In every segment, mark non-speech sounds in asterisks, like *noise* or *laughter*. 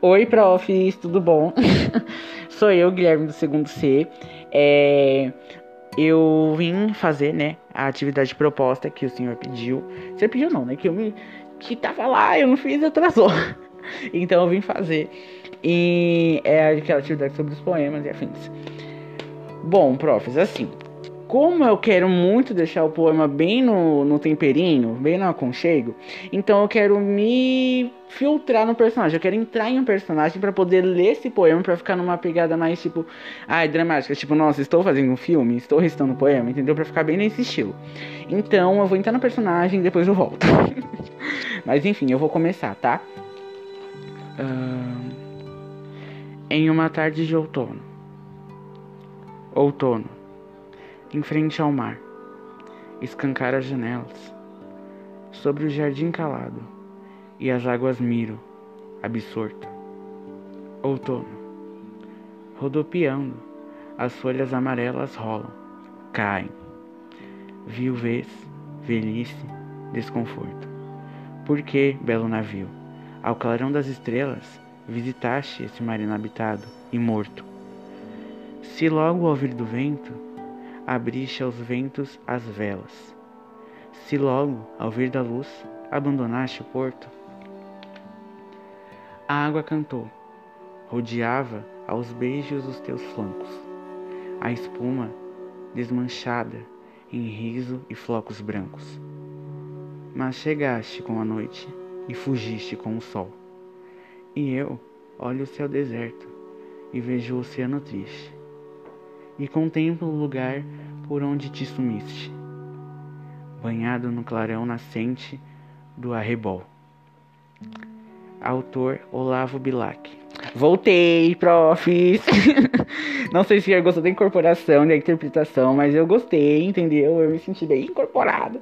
Oi, profs, tudo bom? *laughs* Sou eu, Guilherme do segundo C. É, eu vim fazer, né, a atividade proposta que o senhor pediu. Você pediu não, né? Que eu me que tava lá, eu não fiz, atrasou. *laughs* Então eu vim fazer. E é aquela atividade sobre os poemas e afins. Bom, profs, assim, como eu quero muito deixar o poema bem no, no temperinho, bem no aconchego, então eu quero me filtrar no personagem. Eu quero entrar em um personagem para poder ler esse poema, para ficar numa pegada mais tipo, ai, dramática, tipo, nossa, estou fazendo um filme, estou recitando um poema, entendeu? Para ficar bem nesse estilo. Então eu vou entrar no personagem e depois eu volto. *laughs* Mas enfim, eu vou começar, tá? Uh... Em uma tarde de outono. Outono em frente ao mar, escancar as janelas, sobre o jardim calado, e as águas miro, absorto. Outono, rodopiando, as folhas amarelas rolam, caem. Viuvez, velhice, desconforto. Por que, belo navio, ao clarão das estrelas, visitaste esse mar inabitado e morto? Se logo ao ouvir do vento, abriste aos ventos as velas. Se logo, ao vir da luz, abandonaste o porto, a água cantou, rodeava aos beijos os teus flancos, a espuma desmanchada em riso e flocos brancos. Mas chegaste com a noite e fugiste com o sol. E eu olho o céu deserto e vejo o oceano triste e contemplo o lugar por onde te sumiste, banhado no clarão nascente do arrebol. Autor Olavo Bilac. Voltei, profs! *laughs* Não sei se eu gostou da incorporação, da interpretação, mas eu gostei, entendeu? Eu me senti bem incorporado.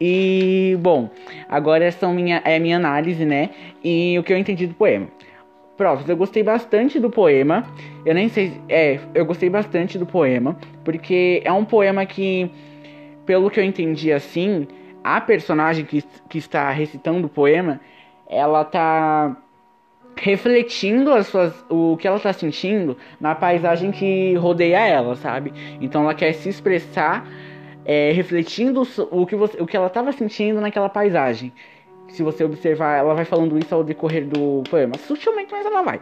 E, bom, agora minha, é minha análise, né? E o que eu entendi do poema. Profs, eu gostei bastante do poema. Eu nem sei. É, eu gostei bastante do poema. Porque é um poema que, pelo que eu entendi assim, a personagem que, que está recitando o poema, ela tá refletindo as suas, o que ela está sentindo na paisagem que rodeia ela, sabe? Então ela quer se expressar é, refletindo o que, você, o que ela estava sentindo naquela paisagem se você observar, ela vai falando isso ao decorrer do poema. Sutilmente, mas ela vai.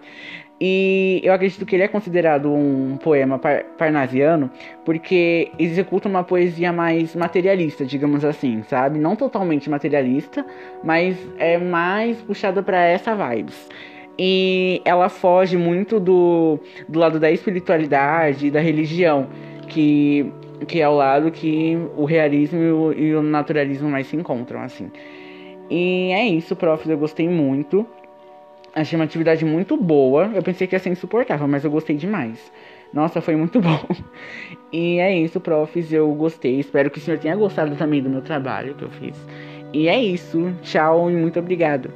E eu acredito que ele é considerado um poema par parnasiano porque executa uma poesia mais materialista, digamos assim, sabe? Não totalmente materialista, mas é mais puxada para essa vibes. E ela foge muito do, do lado da espiritualidade e da religião, que, que é o lado que o realismo e o, e o naturalismo mais se encontram, assim. E é isso, profs, eu gostei muito. Achei uma atividade muito boa. Eu pensei que ia ser insuportável, mas eu gostei demais. Nossa, foi muito *laughs* bom. E é isso, profs, eu gostei. Espero que o senhor tenha gostado também do meu trabalho que eu fiz. E é isso. Tchau e muito obrigado.